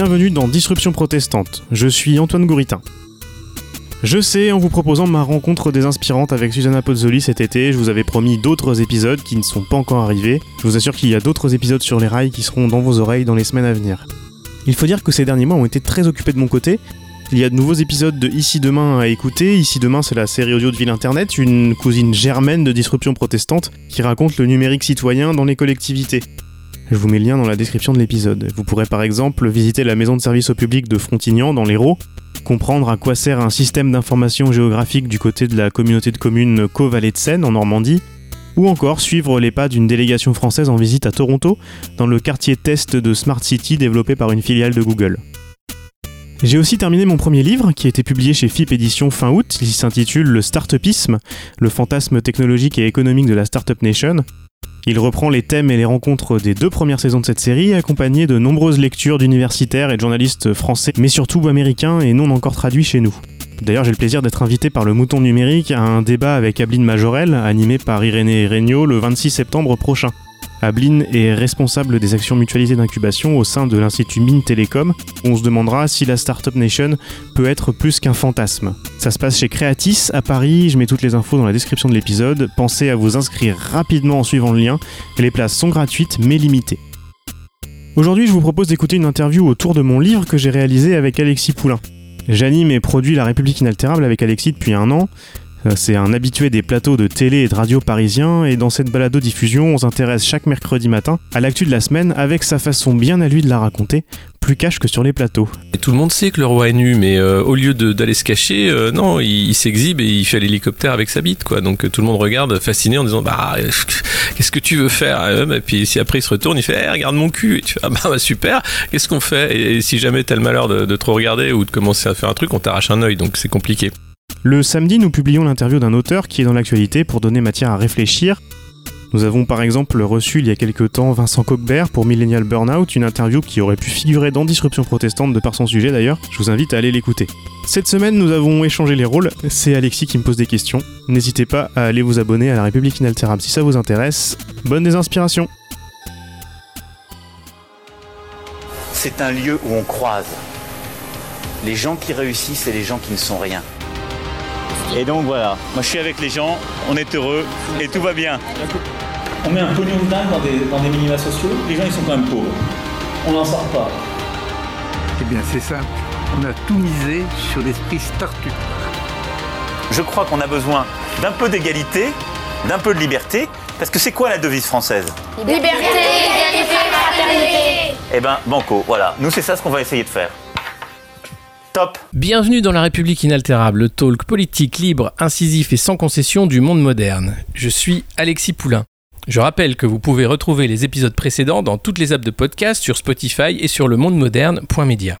Bienvenue dans Disruption protestante. Je suis Antoine Gouritin. Je sais, en vous proposant ma rencontre des inspirantes avec Susanna Pozzoli cet été, je vous avais promis d'autres épisodes qui ne sont pas encore arrivés. Je vous assure qu'il y a d'autres épisodes sur les rails qui seront dans vos oreilles dans les semaines à venir. Il faut dire que ces derniers mois ont été très occupés de mon côté. Il y a de nouveaux épisodes de Ici Demain à écouter. Ici Demain, c'est la série audio de Ville Internet, une cousine germaine de Disruption protestante qui raconte le numérique citoyen dans les collectivités. Je vous mets le lien dans la description de l'épisode. Vous pourrez par exemple visiter la maison de service au public de Frontignan dans l'Hérault, comprendre à quoi sert un système d'information géographique du côté de la communauté de communes Caux-Vallée de Seine en Normandie, ou encore suivre les pas d'une délégation française en visite à Toronto, dans le quartier test de Smart City développé par une filiale de Google. J'ai aussi terminé mon premier livre, qui a été publié chez FIP Édition fin août. Il s'intitule Le Startupisme, le fantasme technologique et économique de la Startup Nation. Il reprend les thèmes et les rencontres des deux premières saisons de cette série, accompagné de nombreuses lectures d'universitaires et de journalistes français, mais surtout américains et non encore traduits chez nous. D'ailleurs, j'ai le plaisir d'être invité par le Mouton Numérique à un débat avec Abeline Majorel, animé par Irénée Regnault le 26 septembre prochain. Abeline est responsable des actions mutualisées d'incubation au sein de l'Institut Mine Télécom. On se demandera si la Startup Nation peut être plus qu'un fantasme. Ça se passe chez Creatis à Paris, je mets toutes les infos dans la description de l'épisode. Pensez à vous inscrire rapidement en suivant le lien. Les places sont gratuites mais limitées. Aujourd'hui, je vous propose d'écouter une interview autour de mon livre que j'ai réalisé avec Alexis Poulain. J'anime et produis La République inaltérable avec Alexis depuis un an. Euh, C'est un habitué des plateaux de télé et de radio parisiens et dans cette balado-diffusion, on s'intéresse chaque mercredi matin à l'actu de la semaine avec sa façon bien à lui de la raconter, plus cash que sur les plateaux. Tout le monde sait que le roi est nu, mais euh, au lieu d'aller se cacher, euh, non, il, s'exhibe et il fait l'hélicoptère avec sa bite, quoi. Donc tout le monde regarde fasciné en disant bah qu'est-ce que tu veux faire Euh, Et puis si après il se retourne, il fait Eh, regarde mon cul. Et tu fais ah bah, super. Qu'est-ce qu'on fait? Et, et si jamais t'as le malheur de, de trop regarder ou de commencer à faire un truc, on t'arrache un œil, donc c'est compliqué. Le samedi, nous publions l'interview d'un auteur qui est dans l'actualité pour donner matière à réfléchir. Nous avons par exemple reçu il y a quelques temps Vincent Coquebert pour Millennial Burnout, une interview qui aurait pu figurer dans Disruption protestante de par son sujet d'ailleurs. Je vous invite à aller l'écouter. Cette semaine, nous avons échangé les rôles. C'est Alexis qui me pose des questions. N'hésitez pas à aller vous abonner à la République inaltérable si ça vous intéresse. Bonne des inspirations C'est un lieu où on croise les gens qui réussissent et les gens qui ne sont rien. Et donc voilà, moi je suis avec les gens, on est heureux et tout va bien. On met un pognon de dingue dans des, dans des minima sociaux, les gens ils sont quand même pauvres. On n'en sort pas. Eh bien, c'est simple. On a tout misé sur l'esprit start-up. Je crois qu'on a besoin d'un peu d'égalité, d'un peu de liberté, parce que c'est quoi la devise française? Liberté, égalité, fraternité. Eh ben, banco, voilà. Nous c'est ça ce qu'on va essayer de faire. Top Bienvenue dans La République inaltérable, le talk politique libre, incisif et sans concession du monde moderne. Je suis Alexis Poulain. Je rappelle que vous pouvez retrouver les épisodes précédents dans toutes les apps de podcast sur Spotify et sur lemondemoderne.media.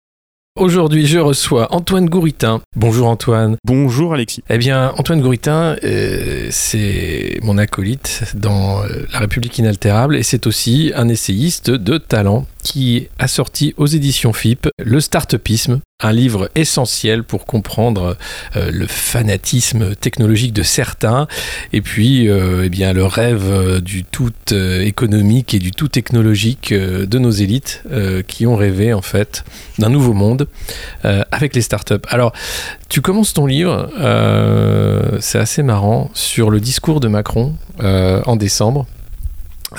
Aujourd'hui, je reçois Antoine Gouritin. Bonjour Antoine. Bonjour Alexis. Eh bien, Antoine Gouritin, euh, c'est mon acolyte dans euh, La République inaltérable et c'est aussi un essayiste de talent qui a sorti aux éditions FIP Le Startupisme, un livre essentiel pour comprendre euh, le fanatisme technologique de certains et puis euh, eh bien, le rêve euh, du tout économique et du tout technologique de nos élites qui ont rêvé en fait d'un nouveau monde avec les startups. Alors, tu commences ton livre, c'est assez marrant, sur le discours de Macron en décembre.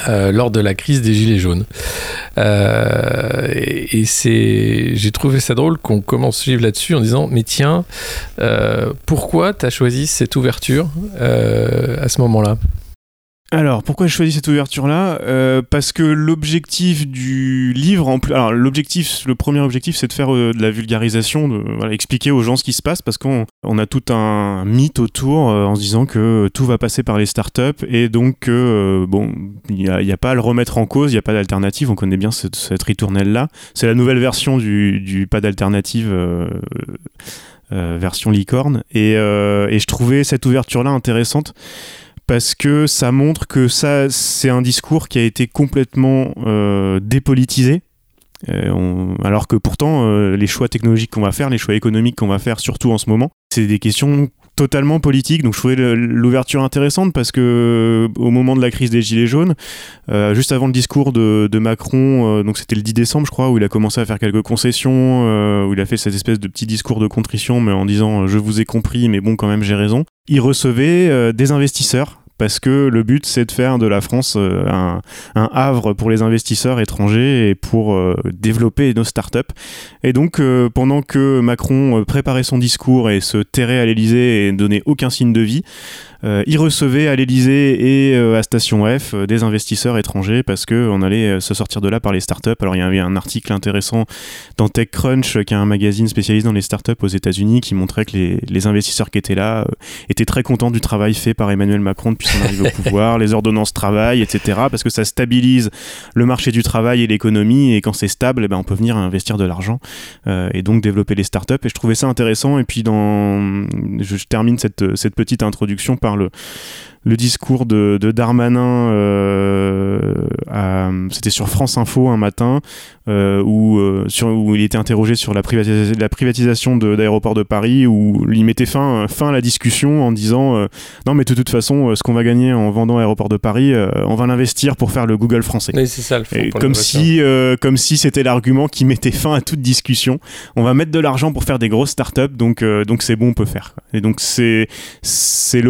Euh, lors de la crise des Gilets jaunes. Euh, et j'ai trouvé ça drôle qu'on commence ce livre là-dessus en disant Mais tiens, euh, pourquoi tu as choisi cette ouverture à ce moment-là? Alors, pourquoi j'ai choisi cette ouverture-là? Euh, Parce que l'objectif du livre, en plus, alors l'objectif, le premier objectif, c'est de faire euh, de la vulgarisation, de voilà, expliquer aux gens ce qui se passe, parce qu'on on a tout un mythe autour euh, en se disant que tout va passer par les startups et donc que bon, il n'y a, pas à le remettre en cause, il n'y a pas d'alternative. On connaît bien cette, cette ritournelle-là. C'est la nouvelle version du, du pas d'alternative. version licorne et, et je trouvais cette ouverture là intéressante parce que ça montre que ça, c'est un discours qui a été complètement euh, dépolitisé. Euh, alors que pourtant, euh, les choix technologiques qu'on va faire, les choix économiques qu'on va faire, surtout en ce moment, c'est des questions totalement politique. Donc je trouvais l'ouverture intéressante parce que euh, au moment de la crise des Gilets jaunes, euh, juste avant le discours de, Macron, euh, donc c'était le 10 décembre, je crois, où il a commencé à faire quelques concessions, où il a fait cette espèce de petit discours de contrition, mais en disant je vous ai compris, mais bon, quand même, j'ai raison. Il recevait des investisseurs. Parce que le but, c'est de faire de la France euh, un, havre pour les investisseurs étrangers et pour euh, développer nos startups. Et donc, euh, pendant que Macron préparait son discours et se terrait à l'Elysée et donnait aucun signe de vie, il recevait à l'Elysée et euh, à Station F euh, des investisseurs étrangers parce que on allait euh, se sortir de là par les startups. Alors, il y avait un article intéressant dans TechCrunch, euh, qui est un magazine spécialisé dans les startups aux États-Unis, qui montrait que les, les investisseurs qui étaient là euh, étaient très contents du travail fait par Emmanuel Macron depuis son arrivée au pouvoir, les ordonnances travail, etc. Parce que ça stabilise le marché du travail et l'économie, et quand c'est stable, eh ben, on peut venir investir de l'argent euh, et donc développer les startups. Et je trouvais ça intéressant. Et puis, dans... je, je termine cette, cette petite introduction par le, le discours de, de Darmanin, euh, c'était sur France Info un matin, euh, où, euh, sur, où il était interrogé sur la, privatisa- la privatisation de- d'aéroports de, Paris, où il mettait fin, fin à la discussion en disant euh, Non, mais de toute façon, ce qu'on va gagner en vendant Aéroport de Paris, on va l'investir pour faire le Google français. Oui, c'est ça le fond. Et pour comme si, comme si c'était l'argument qui mettait fin à toute discussion. On va mettre de l'argent pour faire des grosses startups, donc donc c'est bon, on peut faire. Et donc c'est c'est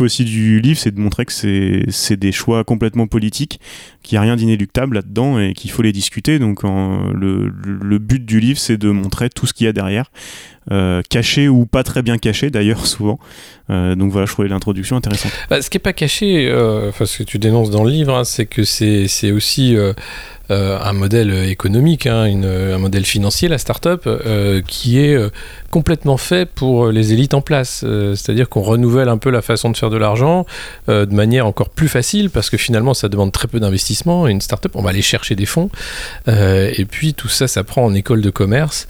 aussi du livre, c'est de montrer que c'est des choix complètement politiques, qu'il n'y a rien d'inéluctable là-dedans et qu'il faut les discuter. Donc le, but du livre, c'est de montrer tout ce qu'il y a derrière, euh, caché ou pas très bien caché d'ailleurs souvent. Euh, donc voilà, je trouvais l'introduction intéressante. Bah, ce qui n'est pas caché, euh, enfin, ce que tu dénonces dans le livre, hein, c'est que c'est aussi un modèle économique, hein, un modèle financier, la start-up, euh, qui est euh, complètement fait pour les élites en place. Euh, C'est-à-dire qu'on renouvelle un peu la façon de faire de l'argent euh, de manière encore plus facile, parce que finalement, ça demande très peu d'investissement. Une start-up, on va aller chercher des fonds. Euh, et puis, tout ça, ça prend en école de commerce.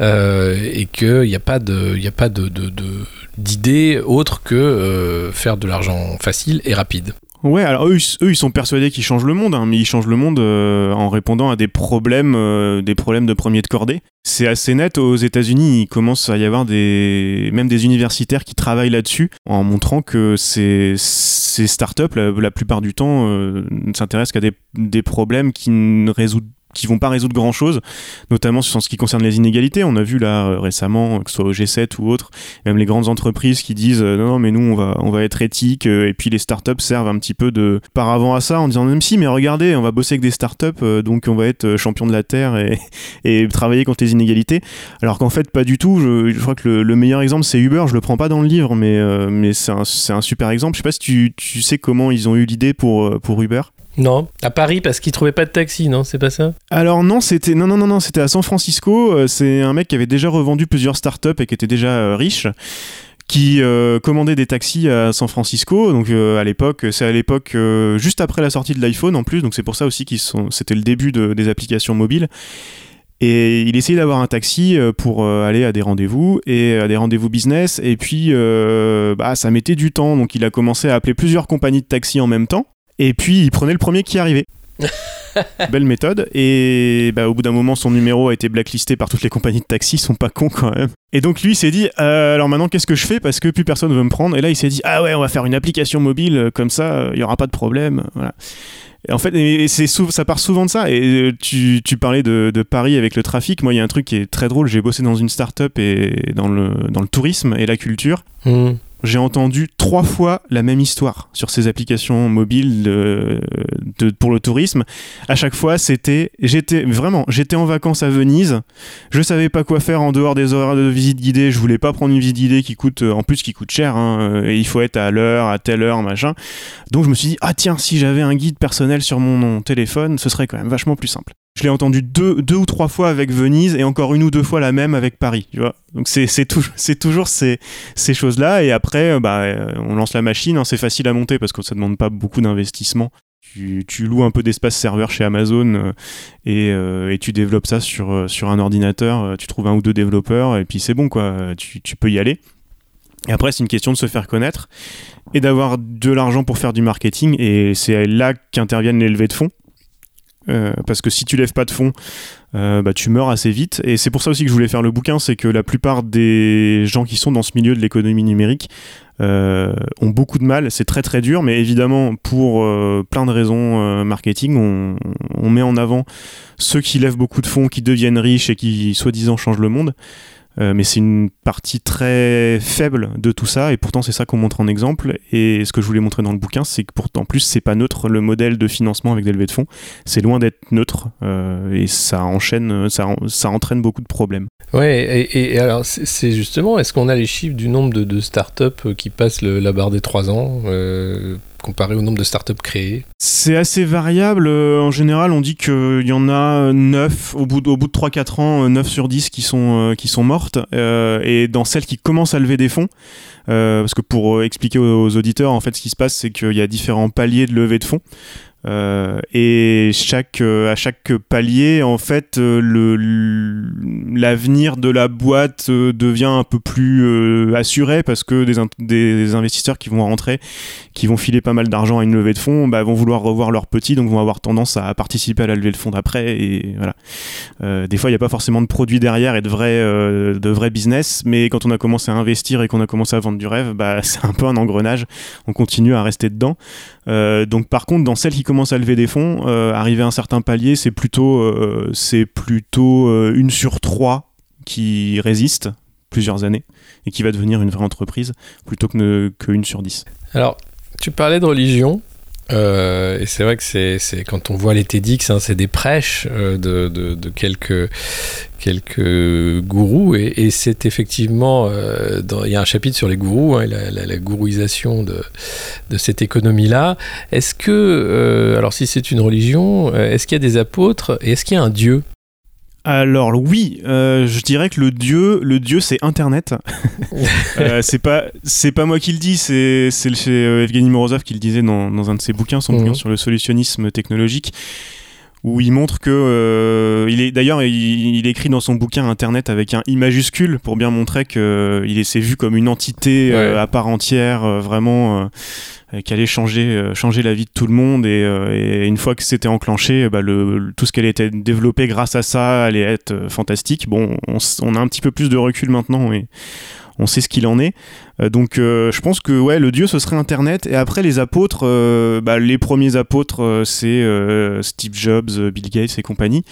euh, et qu'il n'y a pas de, y a pas de, de- de- d'idée autre que euh, faire de l'argent facile et rapide. Ouais, alors eux, eux, ils sont persuadés qu'ils changent le monde, hein, mais ils changent le monde euh, en répondant à des problèmes, euh, des problèmes de premier de cordée. C'est assez net. Aux États-Unis, il commence à y avoir des, même des universitaires qui travaillent là-dessus, en montrant que ces, startups, la, plupart du temps, euh, ne s'intéressent qu'à des, des problèmes qui ne résoudent qui vont pas résoudre grand chose, notamment sur ce qui concerne les inégalités. On a vu là euh, récemment, que ce soit au G7 ou autre, même les grandes entreprises qui disent euh, non, mais nous on va, on va être éthique, euh, et puis les startups servent un petit peu de paravent à ça en disant même si, mais regardez, on va bosser avec des startups, donc on va être champion de la Terre et, travailler contre les inégalités. Alors qu'en fait, pas du tout. Je, crois que le, le meilleur exemple c'est Uber, je le prends pas dans le livre, mais, mais c'est un, un super exemple. Je sais pas si tu, tu sais comment ils ont eu l'idée pour, pour Uber. Non, à Paris parce qu'ils trouvaient pas de taxi, non C'est pas ça? Alors non, c'était non non non non, c'était à San Francisco. Euh, c'est un mec qui avait déjà revendu plusieurs startups et qui était déjà euh, riche qui euh, commandait des taxis à San Francisco. Donc à l'époque, c'est à l'époque juste après la sortie de l'iPhone en plus. Donc c'est pour ça aussi qu'ils sont, c'était le début de- des applications mobiles. Et il essayait d'avoir un taxi pour aller à des rendez-vous et à des rendez-vous business. Et puis bah, ça mettait du temps. Donc il a commencé à appeler plusieurs compagnies de taxi en même temps. Et puis il prenait le premier qui arrivait. Belle méthode. Et bah, au bout d'un moment, son numéro a été blacklisté par toutes les compagnies de taxi. Ils sont pas cons quand même. Et donc lui il s'est dit euh, alors maintenant qu'est-ce que je fais? Parce que plus personne veut me prendre. Et là il s'est dit ah ouais on va faire une application mobile euh, comme ça euh, il y aura pas de problème. Voilà. Et en fait, et ça part souvent de ça. Et tu, tu parlais de, de Paris avec le trafic. Moi, il y a un truc qui est très drôle. J'ai bossé dans une start-up et dans le, dans le tourisme et la culture. Hmm. J'ai entendu trois fois la même histoire sur ces applications mobiles de- de- pour le tourisme. À chaque fois, c'était, j'étais vraiment, j'étais en vacances à Venise. Je savais pas quoi faire en dehors des horaires de visite guidée. Je voulais pas prendre une visite guidée qui coûte, euh, en plus, qui coûte cher. hein, euh, et il faut être à l'heure, à telle heure, machin. Donc je me suis dit, ah tiens, si j'avais un guide personnel sur mon téléphone, ce serait quand même vachement plus simple. Je l'ai entendu deux, ou trois fois avec Venise et encore une ou deux fois la même avec Paris, tu vois. Donc c'est, c'est, tou- c'est toujours ces, choses-là. Et après, euh, bah, euh, on lance la machine, hein, c'est facile à monter parce que ça demande pas beaucoup d'investissement. Tu, loues un peu d'espace serveur chez Amazon euh, et, tu développes ça sur, un ordinateur. Tu trouves un ou deux développeurs et puis c'est bon, quoi. Tu, tu peux y aller. Et après, c'est une question de se faire connaître et d'avoir de l'argent pour faire du marketing. Et c'est là qu'interviennent les levées de fonds. Euh, parce que si tu lèves pas de fonds, euh, bah, tu meurs assez vite. Et c'est pour ça aussi que je voulais faire le bouquin, c'est que la plupart des gens qui sont dans ce milieu de l'économie numérique ont beaucoup de mal. C'est très très dur, mais évidemment, pour plein de raisons marketing, on, met en avant ceux qui lèvent beaucoup de fonds, qui deviennent riches et qui, soi-disant, changent le monde. Euh, mais c'est une partie très faible de tout ça, et pourtant c'est ça qu'on montre en exemple. Et ce que je voulais montrer dans le bouquin, c'est que pourtant, plus, c'est pas neutre le modèle de financement avec des levées de fonds. C'est loin d'être neutre, euh, et ça enchaîne, ça entraîne beaucoup de problèmes. Ouais, et, alors c'est justement, est-ce qu'on a les chiffres du nombre de, startups qui passent la barre des 3 ans euh, comparé au nombre de startups créées? C'est assez variable. Euh, en général, on dit qu'il y en a 9, au bout de, de 3-4 ans, 9 sur 10 qui sont, euh, qui sont mortes. Euh, et dans celles qui commencent à lever des fonds, parce que pour expliquer aux, auditeurs, en fait, ce qui se passe, c'est qu'il y a différents paliers de levée de fonds. Euh, et euh, à chaque palier, en fait, euh, l'avenir de la boîte devient un peu plus assuré parce que des, investisseurs qui vont rentrer, qui vont filer pas mal d'argent à une levée de fonds, bah, vont vouloir revoir leurs petits, donc vont avoir tendance à participer à la levée de fonds d'après. Et voilà. des fois, il n'y a pas forcément de produits derrière et de vrais business, mais quand on a commencé à investir et qu'on a commencé à vendre du rêve, bah, c'est un peu un engrenage. On continue à rester dedans. donc, par contre, dans celles qui commencent à lever des fonds, euh, arriver à un certain palier, c'est plutôt, euh, plutôt euh, une sur trois qui résiste plusieurs années et qui va devenir une vraie entreprise plutôt que qu'une sur dix. Alors, tu parlais de religion. Euh, et c'est vrai que c'est, quand on voit les TEDx, hein, c'est des prêches euh, de, de, quelques, quelques gourous. Et, c'est effectivement, euh, il y a un chapitre sur les gourous, hein, la, la, gourouisation de, de cette économie-là. Est-ce que, alors si c'est une religion, est-ce qu'il y a des apôtres et est-ce qu'il y a un Dieu? Alors oui, euh, je dirais que le dieu, le dieu, c'est Internet. euh, c'est pas, c'est pas moi qui le dis, c'est c'est euh, Evgeny Morozov qui le disait dans, dans un de ses bouquins, son bouquin mhm. sur le solutionnisme technologique, où il montre que euh, il est d'ailleurs il, écrit dans son bouquin Internet avec un i majuscule pour bien montrer que il s'est vu comme une entité à part entière, vraiment euh, qui allait changer, euh, changer la vie de tout le monde. Et, euh, une fois que c'était enclenché, bah, le, tout ce allait être développé grâce à ça allait être fantastique. Bon, on, on, a un petit peu plus de recul maintenant et on sait ce qu'il en est. Euh, donc euh, je pense que ouais, le Dieu ce serait Internet. Et après les apôtres, euh, bah, les premiers apôtres c'est Steve Jobs, Bill Gates et compagnie.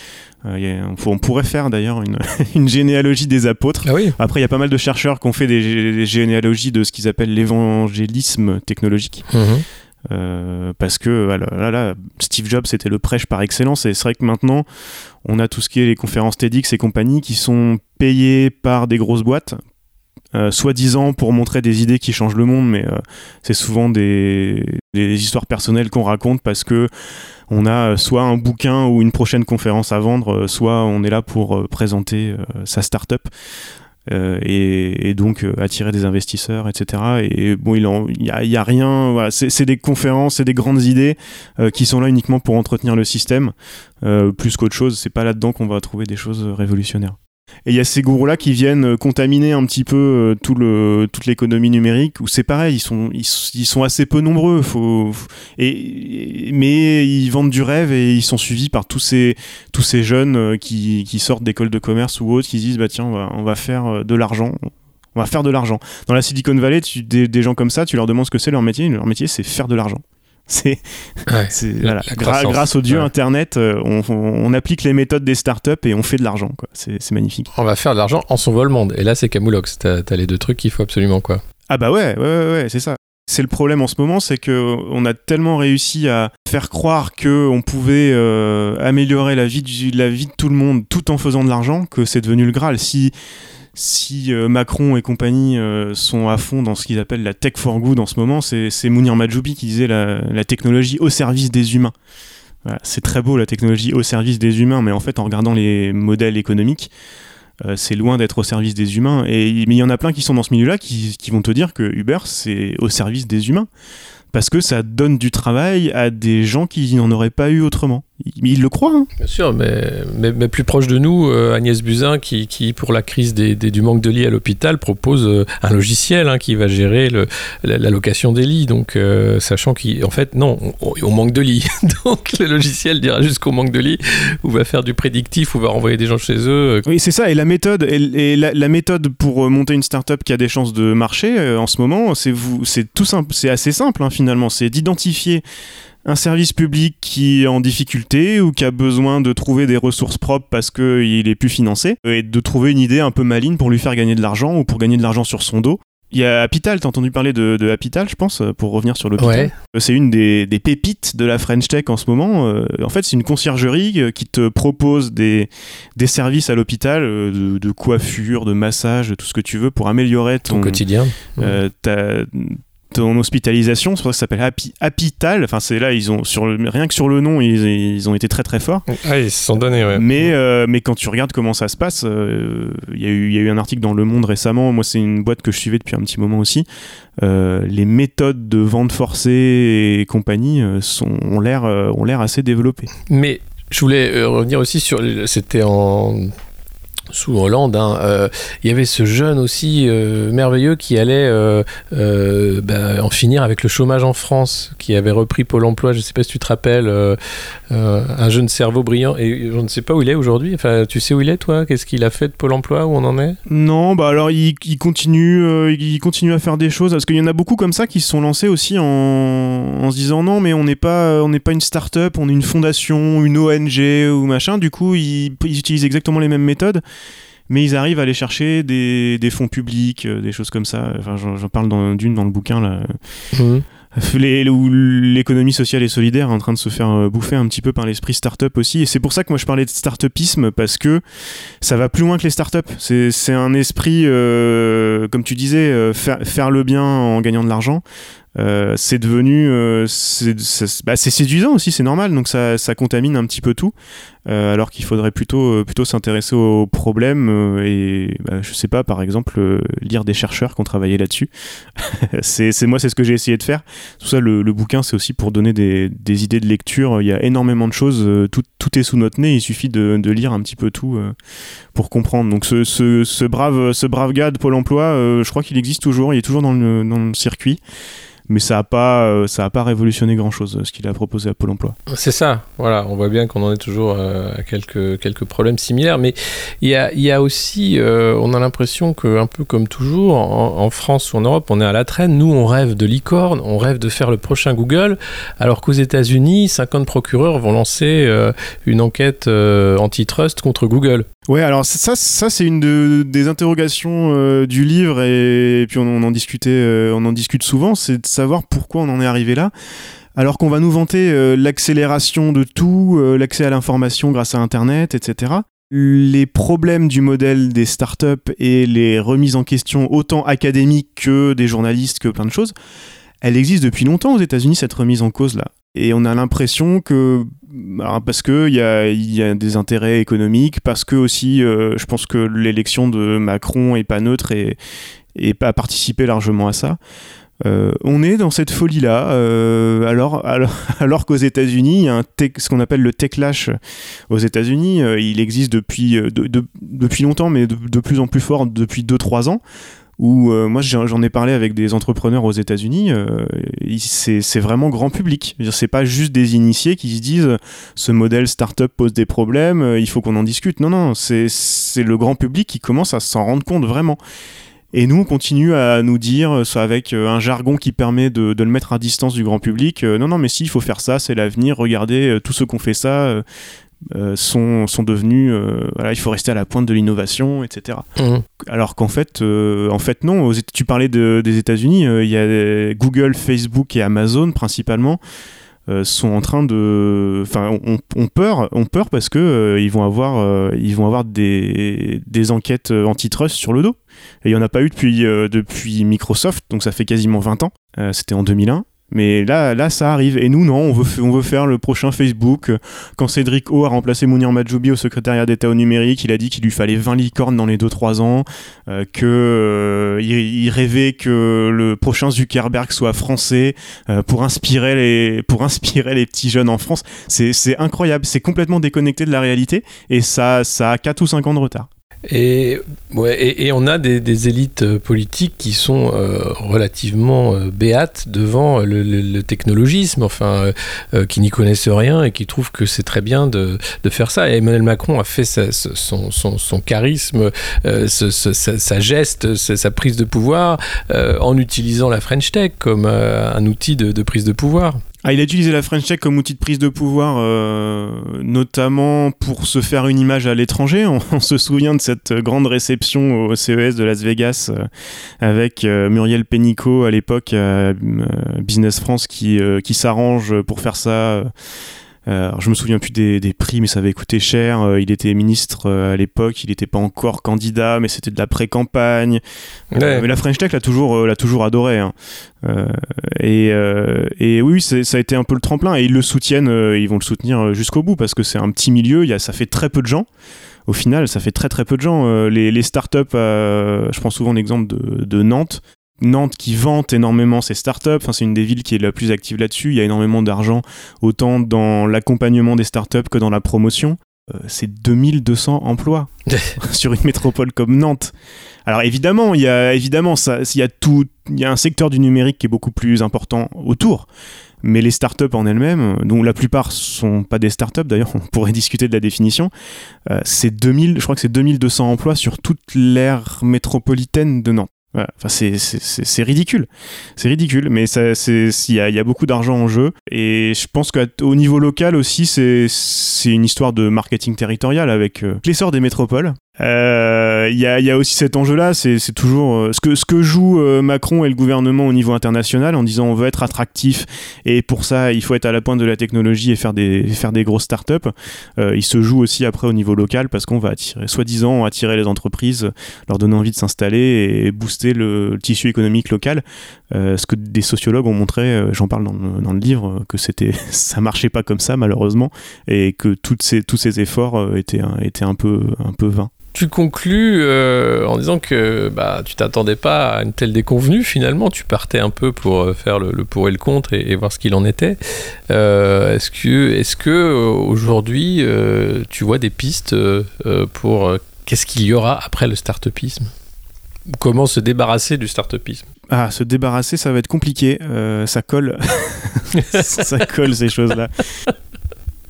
on, pourrait faire d'ailleurs une, une, généalogie des apôtres. Ah oui. Après il y a pas mal de chercheurs qui ont fait des, généalogies de ce qu'ils appellent l'évangélisme technologique. Mhm. parce que voilà, là, Steve Jobs c'était le prêche par excellence et c'est vrai que maintenant on a tout ce qui est les conférences TEDx et compagnie qui sont payées par des grosses boîtes euh, soi-disant pour montrer des idées qui changent le monde, mais euh, c'est souvent des, histoires personnelles qu'on raconte parce que on a soit un bouquin ou une prochaine conférence à vendre, euh, soit on est là pour présenter sa start-up. et, donc attirer des investisseurs, etc. Et bon, il n'y a, a, rien. C'est des conférences, c'est des grandes idées qui sont là uniquement pour entretenir le système, plus qu'autre chose. C'est pas là-dedans qu'on va trouver des choses révolutionnaires. Et il y a ces gourous-là qui viennent euh, contaminer un petit peu euh, tout le, toute l'économie numérique, où c'est pareil, ils sont, ils, sont assez peu nombreux, faut, et, mais ils vendent du rêve et ils sont suivis par tous ces, tous ces jeunes euh, qui, qui sortent d'écoles de commerce ou autres, qui disent bah tiens, on va, on va faire de l'argent. On va faire de l'argent. Dans la Silicon Valley, des gens comme ça, tu leur demandes ce que c'est leur métier. Leur métier, c'est faire de l'argent. C'est voilà. grâce au dieu Internet, euh, on, applique les méthodes des startups et on fait de l'argent. C'est magnifique. On va faire de l'argent en son vol monde. Et là, c'est Camoulox. T'as as les deux trucs qu'il faut absolument quoi. Ah bah ouais, ouais, ouais, ouais c'est ça. C'est le problème en ce moment, c'est que on a tellement réussi à faire croire que on pouvait euh, améliorer la vie, du, la vie de tout le monde tout en faisant de l'argent que c'est devenu le Graal. Si si euh, Macron et compagnie euh, sont à fond dans ce qu'ils appellent la tech for good en ce moment, c'est Mounir Majoubi qui disait la, technologie au service des humains. c'est très beau la technologie au service des humains, mais en fait en regardant les modèles économiques, euh, c'est loin d'être au service des humains. Et, mais il y en a plein qui sont dans ce milieu-là qui, qui, vont te dire que Uber c'est au service des humains parce que ça donne du travail à des gens qui n'en auraient pas eu autrement. Il, il le croit. hein. Bien sûr, mais, mais, mais plus proche de nous, euh, Agnès Buzyn, qui, qui, pour la crise des, des- du manque de lits à l'hôpital, propose euh, un logiciel hein, qui va gérer l'allocation des lits. Donc, euh, sachant qu'en fait, non, on, on manque de lits. Donc, le logiciel dira jusqu'au manque de lits, ou va faire du prédictif, ou va renvoyer des gens chez eux. Oui, c'est ça. Et la méthode, et, et la, la méthode pour monter une startup qui a des chances de marcher euh, en ce moment, c'est vous, c'est tout simple, c'est assez simple hein, finalement. C'est d'identifier un service public qui est en difficulté ou qui a besoin de trouver des ressources propres parce qu'il est plus financé et de trouver une idée un peu maligne pour lui faire gagner de l'argent ou pour gagner de l'argent sur son dos. Il y a Apital, t'as entendu parler de, de Apital, je pense, pour revenir sur l'hôpital. Ouais. Euh, C'est une des, des pépites de la French Tech en ce moment. Euh, en fait, c'est une conciergerie euh, qui te propose des, des services à l'hôpital euh, de, de coiffure, de massage, tout ce que tu veux pour améliorer ton ton, quotidien. euh, ta- ton hospitalisation. C'est pour ça que ça s'appelle Happy, Hapital. Enfin, c'est là, ils ont sur le- rien que sur le nom, ils, ils ont été très très forts. Ah, ils se sont donnés, ouais. Mais, euh, mais quand tu regardes comment ça se passe, euh, il y, a eu- il y a eu un article dans Le Monde récemment. Moi, c'est une boîte que je suivais depuis un petit moment aussi. Euh, les méthodes de vente forcée et compagnie sont, ont l'air ont l'air assez développées. Mais je voulais revenir aussi sur. C'était en. Sous Hollande, hein, euh, il y avait ce jeune aussi euh, merveilleux qui allait euh, bah, en finir avec le chômage en France, qui avait repris Pôle emploi, je ne sais pas si tu te rappelles, un jeune cerveau brillant, et je ne sais pas où il est aujourd'hui, enfin tu sais où il est toi? Qu'est-ce qu'il a fait de Pôle emploi, où on en est? Non, bah alors il, continue, il continue à faire des choses. Parce qu'il y en a beaucoup comme ça qui se sont lancés aussi en, se disant non mais on n'est pas, on n'est pas une start-up, on est une fondation, une ONG ou machin. Du coup, ils utilisent exactement les mêmes méthodes, mais ils arrivent à aller chercher des, fonds publics, euh, des choses comme ça. J'en parle d'une dans le bouquin là. Où l'économie sociale et solidaire est en train de se faire euh, bouffer un petit peu par l'esprit start-up aussi. Et c'est pour ça que moi je parlais de start-upisme parce que ça va plus loin que les start-up. C'est un esprit, euh, comme tu disais, euh, faire, le bien en gagnant de l'argent. C'est devenu bah, c'est séduisant aussi c'est normal donc ça, ça contamine un petit peu tout alors qu'il faudrait plutôt plutôt s'intéresser aux problèmes et bah, je sais pas par exemple lire des chercheurs qui ont travaillé là-dessus c'est- moi c'est ce que j'ai essayé de faire tout ça le, bouquin c'est aussi pour donner des, idées de lecture. Il y a énormément de choses euh, tout, tout est sous notre nez. Il suffit de, lire un petit peu tout euh, pour comprendre. Donc ce brave ce brave gars de Pôle Emploi euh, je crois qu'il existe toujours. Il est toujours dans le, dans le circuit mais ça a pas euh, ça a pas révolutionné grand chose ce qu'il a proposé à Pôle Emploi. C'est ça, voilà, on voit bien qu'on en est toujours euh, à quelques, quelques problèmes similaires, mais il y a, il y a aussi, euh, on a l'impression que, un peu comme toujours, en, en France ou en Europe, on est à la traîne, nous on rêve de licorne, on rêve de faire le prochain Google, alors qu'aux États-Unis, 50 procureurs vont lancer euh, une enquête antitrust contre Google. Ouais, alors ça, ça c'est une de- des interrogations du livre et, et puis on, on en discutait, on en discute souvent, c'est savoir pourquoi on en est arrivé là. Alors qu'on va nous vanter euh, l'accélération de tout, euh, l'accès à l'information grâce à Internet, etc. Les problèmes du modèle des startups et les remises en question autant académiques que des journalistes, que plein de choses, elle existe depuis longtemps aux États-Unis cette remise en cause là. Et on a l'impression que alors, parce que il y a, y a des intérêts économiques, parce que aussi, euh, je pense que l'élection de Macron est pas neutre et, et pas participé largement à ça. Euh, on est dans cette folie-là, euh, alors, qu'aux États-Unis, il ce qu'on appelle le techlash aux États-Unis. euh, il existe depuis, de- de- depuis longtemps, mais de, plus en plus fort depuis 2-3 ans. Où moi j'en ai parlé avec des entrepreneurs aux États-Unis, c'est vraiment grand public. C'est pas juste des initiés qui se disent ce modèle startup pose des problèmes, il faut qu'on en discute. Non, non, c'est le grand public qui commence à s'en rendre compte vraiment. Et nous, on continue à nous dire, euh, ça avec euh, un jargon qui permet de, de le mettre à distance du grand public, euh, non, non, mais si, il faut faire ça, c'est l'avenir, regardez, euh, tous ceux qui ont fait ça euh, sont, sont devenus, voilà, il faut rester à la pointe de l'innovation, etc. Alors qu'en fait, en fait non. Tu parlais de- des États-Unis, il y a Google, Facebook et Amazon principalement sont en train de, enfin, on, peur, on peur parce que euh, ils vont avoir, euh, ils vont avoir des, des enquêtes euh, antitrust sur le dos. Et il y en a pas eu depuis euh, depuis Microsoft, donc ça fait quasiment 20 ans. Euh, C'était en 2001. Mais là, là, ça arrive. Et nous, non, on veut, on veut faire le prochain Facebook. Quand Cédric O a remplacé Mounir Majoubi au secrétariat d'État au numérique, il a dit qu'il lui fallait 20 licornes dans les 2-3 ans, euh, que euh, il, rêvait que le prochain Zuckerberg soit français euh, pour inspirer les pour inspirer les petits jeunes en France. C'est incroyable, c'est complètement déconnecté de la réalité et ça ça a 4 ou 5 ans de retard. Et, on a des, élites euh, politiques qui sont euh, relativement euh, béates devant le, technologisme, enfin, qui n'y connaissent rien et qui trouvent que c'est très bien de, faire ça. Et Emmanuel Macron a fait son, charisme, sa, geste, sa, prise de pouvoir en utilisant la French Tech comme un outil de prise de pouvoir. Ah, il a utilisé la French Tech comme outil de prise de pouvoir, euh, notamment pour se faire une image à l'étranger. On, se souvient de cette grande réception au CES de Las Vegas euh, avec euh, Muriel Pénicaud à l'époque, Business France, qui, qui s'arrange pour faire ça euh, je me souviens plus des, des, prix, mais ça avait coûté cher. Euh, il était ministre euh, à l'époque, il n'était pas encore candidat, mais c'était de la pré-campagne. mais la French Tech l'a toujours, l'a toujours adoré. Hein. et, et, oui, ça a été un peu le tremplin. Et ils le soutiennent, ils vont le soutenir jusqu'au bout parce que c'est un petit milieu. Il y a, ça fait très peu de gens au final, ça fait très très peu de gens. les, les startups, je prends souvent l'exemple de, de, Nantes. Nantes qui vante énormément ses startups, enfin, c'est une des villes qui est la plus active là-dessus, il y a énormément d'argent autant dans l'accompagnement des startups que dans la promotion. Euh, c'est 2200 emplois sur une métropole comme Nantes. Alors évidemment, il y a évidemment ça, il y a tout, il y a un secteur du numérique qui est beaucoup plus important autour, mais les startups en elles-mêmes, dont la plupart sont pas des startups d'ailleurs, on pourrait discuter de la définition, euh, c'est 2000, je crois que c'est 2200 emplois sur toute l'aire métropolitaine de Nantes. Enfin, c'est ridicule. C'est ridicule, mais il y a, y a, beaucoup d'argent en jeu. Et je pense qu'au niveau local aussi, c'est une histoire de marketing territorial avec euh, l'essor des métropoles. Il euh, y, a, aussi cet enjeu-là, c'est toujours euh, ce que, ce que joue euh, Macron et le gouvernement au niveau international en disant on veut être attractif et pour ça il faut être à la pointe de la technologie et faire des, faire des grosses startups. Euh, il se joue aussi après au niveau local parce qu'on va attirer, soi-disant, attirer les entreprises, leur donner envie de s'installer et booster le, tissu économique local. Ce que des sociologues ont montré, j'en parle dans le, livre, que c'était ça marchait pas comme ça malheureusement et que toutes ces, tous ces efforts étaient, étaient un peu, un peu vains tu conclus euh, en disant que bah, tu t'attendais pas à une telle déconvenue. Finalement, tu partais un peu pour euh, faire le, pour et le contre et, voir ce qu'il en était. Euh, est-ce que, est-ce que aujourd'hui, tu vois des pistes pour qu'est-ce qu'il y aura après le start-upisme? Comment se débarrasser du start-upisme? Ah, se débarrasser, ça va être compliqué. ça colle. ça colle ces choses-là.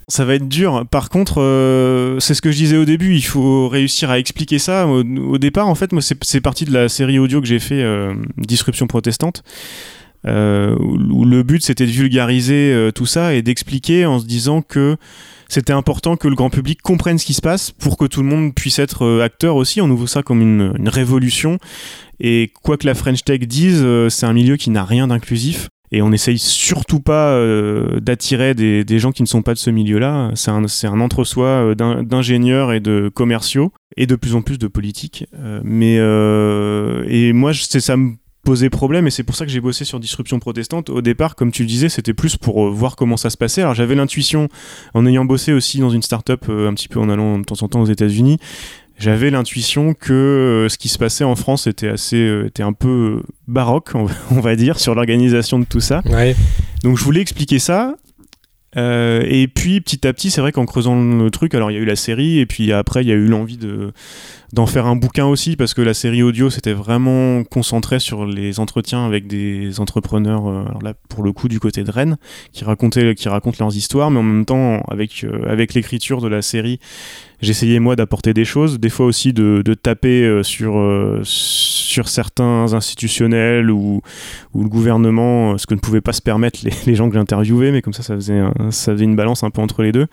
Ça va être dur. Par contre, euh, c'est ce que je disais au début, il faut réussir à expliquer ça. Au, départ, en fait, moi, c'est parti de la série audio que j'ai fait, euh, Disruption protestante, euh, où, le but c'était de vulgariser tout ça et d'expliquer en se disant que c'était important que le grand public comprenne ce qui se passe pour que tout le monde puisse être acteur aussi. On nous voit ça comme une, révolution. Et quoi que la French Tech dise, c'est un milieu qui n'a rien d'inclusif et on n'essaye surtout pas euh, d'attirer des, gens qui ne sont pas de ce milieu-là. C'est un, entre-soi euh, d'ingénieurs et de commerciaux et de plus en plus de politiques. Euh, mais et moi, ça me posait problème et c'est pour ça que j'ai bossé sur Disruption protestante. Au départ, comme tu le disais, c'était plus pour voir comment ça se passait. Alors j'avais l'intuition, en ayant bossé aussi dans une start-up un petit peu en allant de temps en temps aux États-Unis, j'avais l'intuition que euh, ce qui se passait en France était assez euh, était un peu baroque on va dire sur l'organisation de tout ça donc je voulais expliquer ça euh, et puis petit à petit c'est vrai qu'en creusant le truc alors il y a eu la série et puis après il y a eu l'envie de d'en faire un bouquin aussi parce que la série audio c'était vraiment concentré sur les entretiens avec des entrepreneurs alors là pour le coup du côté de Rennes qui racontaient racontent leurs histoires mais en même temps avec avec l'écriture de la série j'essayais moi d'apporter des choses, des fois aussi de, taper euh, sur, euh, certains institutionnels ou, le gouvernement, euh, ce que ne pouvaient pas se permettre les, gens que j'interviewais, mais comme ça, ça ça faisait une balance un peu entre les deux.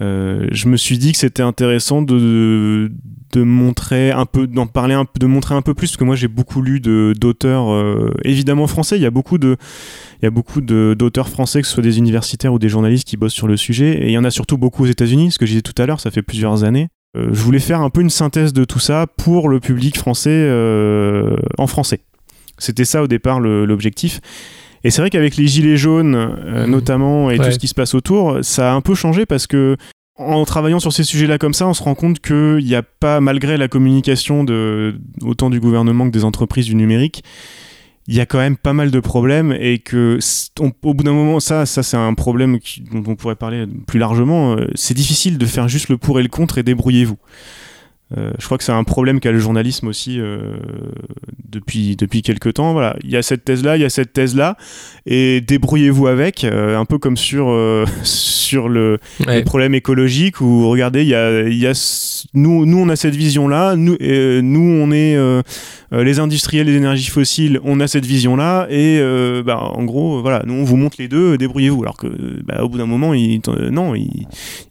Je me suis dit que c'était intéressant de, de montrer un peu, d'en parler un de montrer un peu plus, parce que moi j'ai beaucoup lu d'auteurs, évidemment français, il y a beaucoup de, il y a beaucoup d'auteurs français, que ce soit des universitaires ou des journalistes qui bossent sur le sujet, et il y en a surtout beaucoup aux États-Unis, ce que je disais tout à l'heure, ça fait plusieurs années. Euh, je voulais faire un peu une synthèse de tout ça pour le public français euh, en français. C'était ça au départ l'objectif. Et c'est vrai qu'avec les gilets jaunes, euh, Mhm. notamment, et Ouais. tout ce qui se passe autour, ça a un peu changé parce que en travaillant sur ces sujets-là comme ça, on se rend compte qu'il n'y a pas, malgré la communication de autant du gouvernement que des entreprises du numérique, il y a quand même pas mal de problèmes et que on- au bout d'un moment, ça, ça c'est un problème qui- dont on pourrait parler plus largement. euh, C'est difficile de faire juste le pour et le contre et débrouillez-vous. Euh, je crois que c'est un problème qu'a le journalisme aussi euh, depuis, depuis quelques temps. Voilà. Il y a cette thèse-là, il y a cette thèse-là, et débrouillez-vous avec, euh, un peu comme sur, sur le, Ouais. le problème écologique où regardez il y a, il y a nous nous on a cette vision là nous nous on est les industriels des énergies fossiles on a cette vision là et bah, en gros voilà nous on vous montre les deux débrouillez-vous alors que bah, au bout d'un moment il, non il,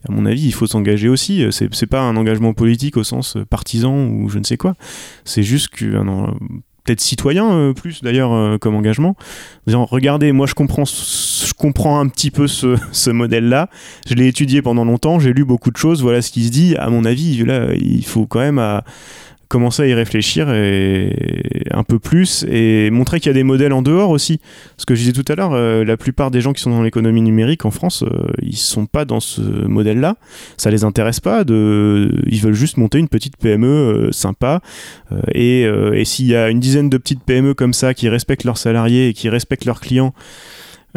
à mon avis il faut s'engager aussi c'est pas un engagement politique au sens euh, partisan ou je ne sais quoi. C'est juste que euh, peut-être citoyen euh, plus d'ailleurs comme engagement. En disant regardez moi je comprends je comprends un petit peu ce, ce modèle là je l'ai étudié pendant longtemps, j'ai lu beaucoup de choses, voilà ce qui se dit. À mon avis, là, il faut quand même à commencer à y réfléchir et un peu plus et montrer qu'il y a des modèles en dehors aussi. Ce que je disais tout à l'heure, euh, la plupart des gens qui sont dans l'économie numérique en France, euh, ils sont pas dans ce modèle-là. Ça les intéresse pas. De, ils veulent juste monter une petite PME euh, sympa. Euh, et et s'il y a une dizaine de petites PME comme ça qui respectent leurs salariés et qui respectent leurs clients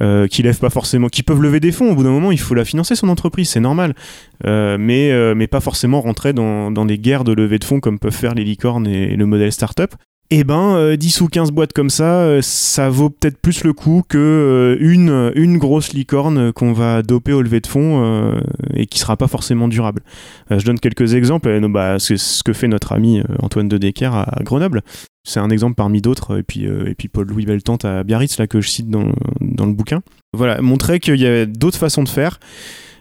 euh, qui lèvent pas forcément, qui peuvent lever des fonds. Au bout d'un moment, il faut la financer son entreprise, c'est normal. Euh, mais, euh, mais pas forcément rentrer dans, dans des guerres de levée de fonds comme peuvent faire les licornes et le modèle startup. Et ben, euh, 10 ou 15 boîtes comme ça, euh, ça vaut peut-être plus le coup que euh, une, une grosse licorne qu'on va doper au lever de fonds euh, et qui sera pas forcément durable. Euh, je donne quelques exemples. Euh, bah, c'est ce que fait notre ami euh, Antoine de Decker à Grenoble. C'est un exemple parmi d'autres. Et puis, euh, puis Paul-Louis Beltante à Biarritz, là, que je cite dans, le bouquin. Voilà, montrer qu'il y a d'autres façons de faire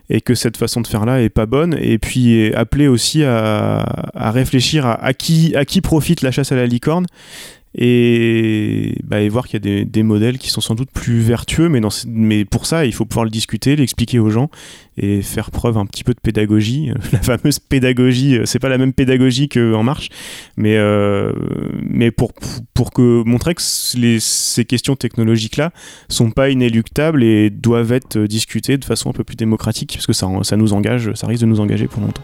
et que cette façon de faire là est pas bonne et puis appeler aussi à, réfléchir à qui profite la chasse à la licorne et, bah, et voir qu'il y a des, modèles qui sont sans doute plus vertueux mais, pour ça il faut pouvoir le discuter, l'expliquer aux gens et faire preuve un petit peu de pédagogie la fameuse pédagogie, euh, c'est pas la même pédagogie qu'en marche mais, euh, mais pour, pour que, montrer que ces questions technologiques là sont pas inéluctables et doivent être discutées de façon un peu plus démocratique parce que ça, ça nous engage, ça risque de nous engager pour longtemps.